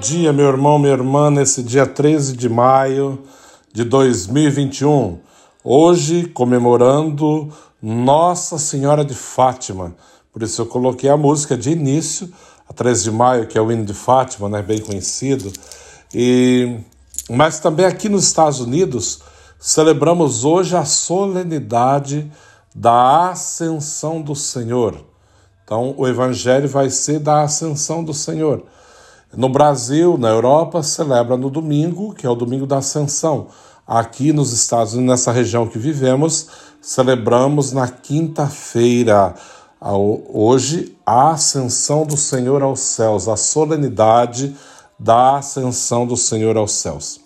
dia, meu irmão, minha irmã, nesse dia 13 de maio de 2021. Hoje, comemorando Nossa Senhora de Fátima. Por isso eu coloquei a música de início, a 13 de maio, que é o hino de Fátima, né, bem conhecido. E mas também aqui nos Estados Unidos celebramos hoje a solenidade da Ascensão do Senhor. Então, o evangelho vai ser da Ascensão do Senhor. No Brasil, na Europa, celebra no domingo, que é o domingo da Ascensão. Aqui nos Estados Unidos, nessa região que vivemos, celebramos na quinta-feira, hoje, a Ascensão do Senhor aos céus, a solenidade da Ascensão do Senhor aos céus.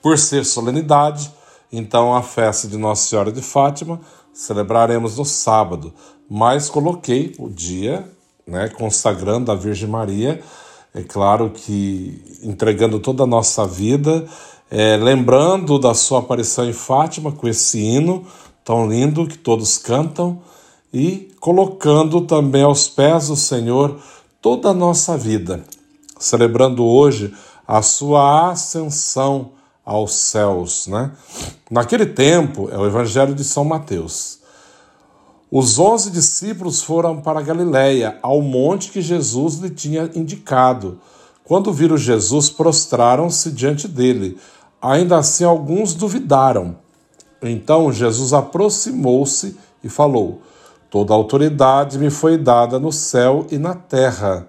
Por ser solenidade, então a festa de Nossa Senhora de Fátima celebraremos no sábado, mas coloquei o dia né, consagrando a Virgem Maria, é claro que entregando toda a nossa vida, é, lembrando da sua aparição em Fátima com esse hino tão lindo que todos cantam e colocando também aos pés do Senhor toda a nossa vida, celebrando hoje a sua ascensão aos céus, né? Naquele tempo, é o Evangelho de São Mateus. Os onze discípulos foram para Galiléia, ao monte que Jesus lhe tinha indicado. Quando viram Jesus, prostraram-se diante dele. Ainda assim, alguns duvidaram. Então Jesus aproximou-se e falou: Toda autoridade me foi dada no céu e na terra,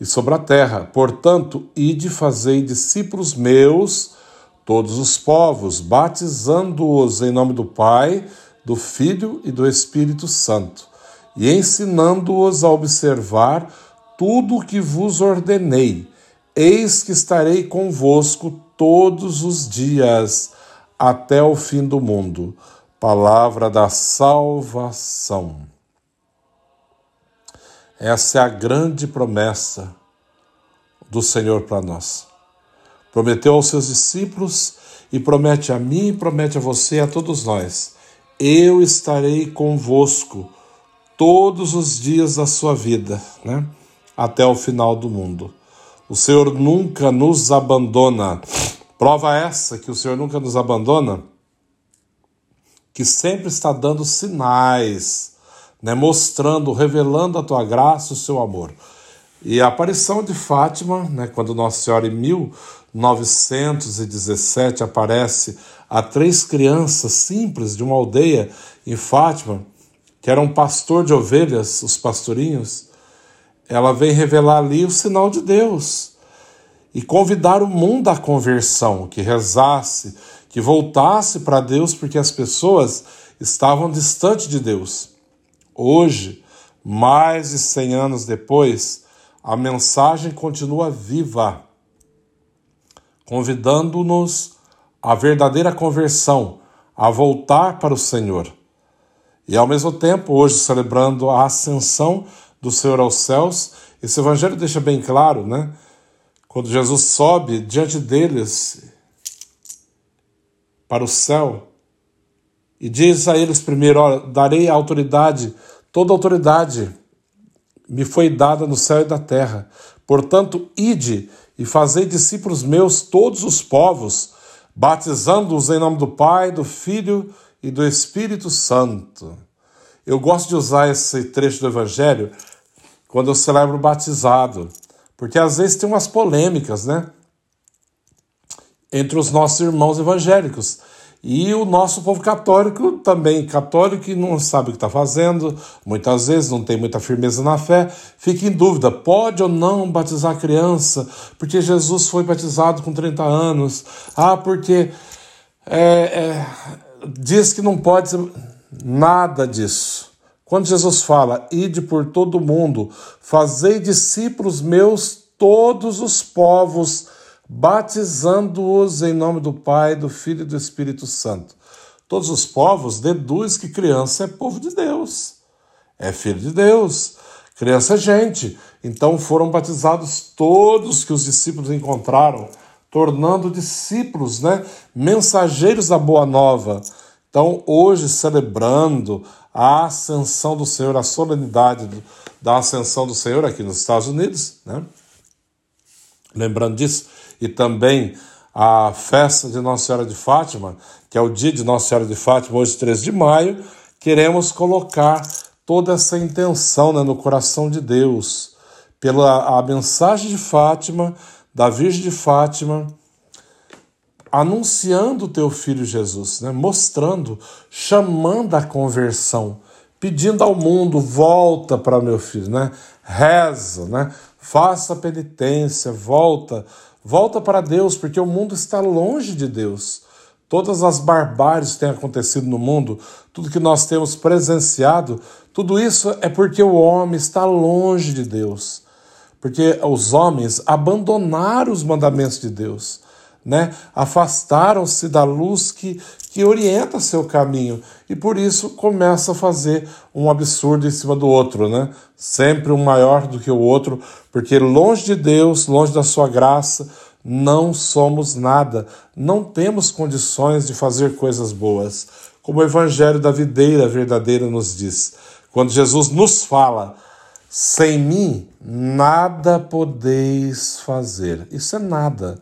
e sobre a terra. Portanto, ide fazei discípulos meus, todos os povos, batizando-os em nome do Pai do Filho e do Espírito Santo, e ensinando-os a observar tudo o que vos ordenei. Eis que estarei convosco todos os dias, até o fim do mundo. Palavra da salvação. Essa é a grande promessa do Senhor para nós. Prometeu aos seus discípulos e promete a mim, promete a você, a todos nós eu estarei convosco todos os dias da sua vida, né? até o final do mundo. O Senhor nunca nos abandona. Prova essa que o Senhor nunca nos abandona, que sempre está dando sinais, né? mostrando, revelando a tua graça, o seu amor. E a aparição de Fátima, né, quando Nossa Senhora em 1917 aparece a três crianças simples de uma aldeia em Fátima, que era um pastor de ovelhas, os pastorinhos, ela vem revelar ali o sinal de Deus e convidar o mundo à conversão, que rezasse, que voltasse para Deus, porque as pessoas estavam distantes de Deus. Hoje, mais de 100 anos depois, a mensagem continua viva, convidando-nos a verdadeira conversão, a voltar para o Senhor. E ao mesmo tempo, hoje celebrando a ascensão do Senhor aos céus, esse evangelho deixa bem claro, né? Quando Jesus sobe diante deles para o céu e diz a eles primeiro: darei a autoridade, toda autoridade me foi dada no céu e da terra. Portanto, ide e fazei discípulos meus todos os povos, batizando-os em nome do Pai, do Filho e do Espírito Santo. Eu gosto de usar esse trecho do Evangelho quando eu celebro o batizado, porque às vezes tem umas polêmicas, né? Entre os nossos irmãos evangélicos. E o nosso povo católico também, católico que não sabe o que está fazendo, muitas vezes não tem muita firmeza na fé, fica em dúvida: pode ou não batizar a criança? Porque Jesus foi batizado com 30 anos. Ah, porque é, é, diz que não pode ser nada disso. Quando Jesus fala, ide por todo o mundo, fazei discípulos meus todos os povos batizando-os em nome do Pai, do Filho e do Espírito Santo. Todos os povos deduz que criança é povo de Deus, é filho de Deus, criança é gente. Então foram batizados todos que os discípulos encontraram, tornando discípulos, né, mensageiros da boa nova. Então, hoje, celebrando a ascensão do Senhor, a solenidade da ascensão do Senhor aqui nos Estados Unidos, né? Lembrando disso, e também a festa de Nossa Senhora de Fátima, que é o dia de Nossa Senhora de Fátima, hoje 3 de maio, queremos colocar toda essa intenção né, no coração de Deus, pela a mensagem de Fátima, da Virgem de Fátima, anunciando o teu filho Jesus, né, mostrando, chamando a conversão, pedindo ao mundo, volta para meu filho, né, reza, né, faça penitência, volta, volta para Deus, porque o mundo está longe de Deus. Todas as barbáries que têm acontecido no mundo, tudo que nós temos presenciado, tudo isso é porque o homem está longe de Deus. Porque os homens abandonaram os mandamentos de Deus, né? Afastaram-se da luz que, que orienta seu caminho e por isso começa a fazer um absurdo em cima do outro, né? Sempre um maior do que o outro, porque longe de Deus, longe da sua graça, não somos nada, não temos condições de fazer coisas boas. Como o Evangelho da videira verdadeira nos diz, quando Jesus nos fala, sem mim nada podeis fazer. Isso é nada,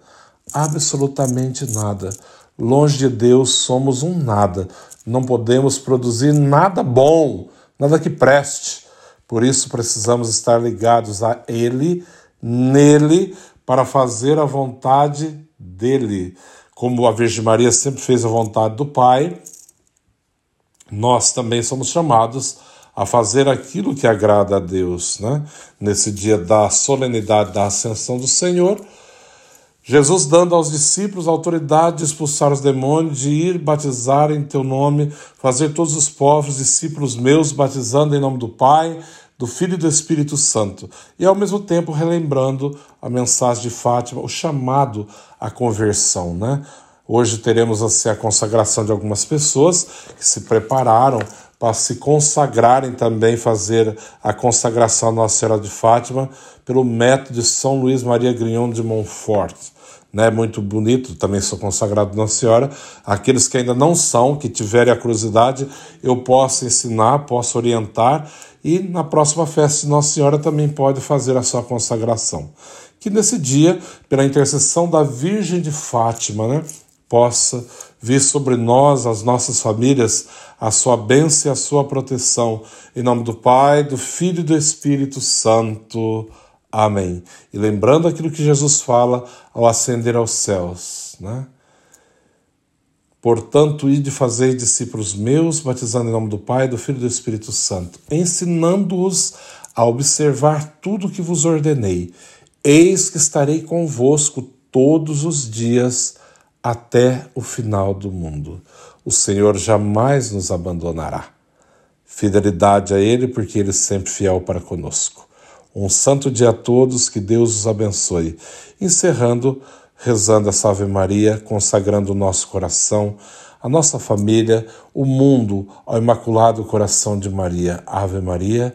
absolutamente nada. Longe de Deus somos um nada. Não podemos produzir nada bom, nada que preste. Por isso precisamos estar ligados a Ele, nele, para fazer a vontade dele. Como a Virgem Maria sempre fez a vontade do Pai, nós também somos chamados a fazer aquilo que agrada a Deus. Né? Nesse dia da solenidade da Ascensão do Senhor, Jesus dando aos discípulos a autoridade de expulsar os demônios, de ir batizar em teu nome, fazer todos os povos discípulos meus, batizando em nome do Pai, do Filho e do Espírito Santo, e ao mesmo tempo relembrando a mensagem de Fátima, o chamado à conversão, né? Hoje teremos assim, a consagração de algumas pessoas que se prepararam para se consagrarem também, fazer a consagração à Nossa Senhora de Fátima pelo método de São Luís Maria Grignon de Montfort. Né, muito bonito, também sou consagrado Nossa Senhora. Aqueles que ainda não são, que tiverem a curiosidade, eu posso ensinar, posso orientar e na próxima festa de Nossa Senhora também pode fazer a sua consagração. Que nesse dia, pela intercessão da Virgem de Fátima, né, possa vir sobre nós, as nossas famílias, a sua bênção e a sua proteção. Em nome do Pai, do Filho e do Espírito Santo. Amém. E lembrando aquilo que Jesus fala ao ascender aos céus, né? Portanto, ide fazer discípulos meus, batizando em nome do Pai, do Filho e do Espírito Santo, ensinando-os a observar tudo o que vos ordenei. Eis que estarei convosco todos os dias até o final do mundo. O Senhor jamais nos abandonará. Fidelidade a Ele, porque Ele é sempre fiel para conosco. Um santo dia a todos, que Deus os abençoe. Encerrando rezando essa Ave Maria, consagrando o nosso coração, a nossa família, o mundo ao Imaculado Coração de Maria. Ave Maria,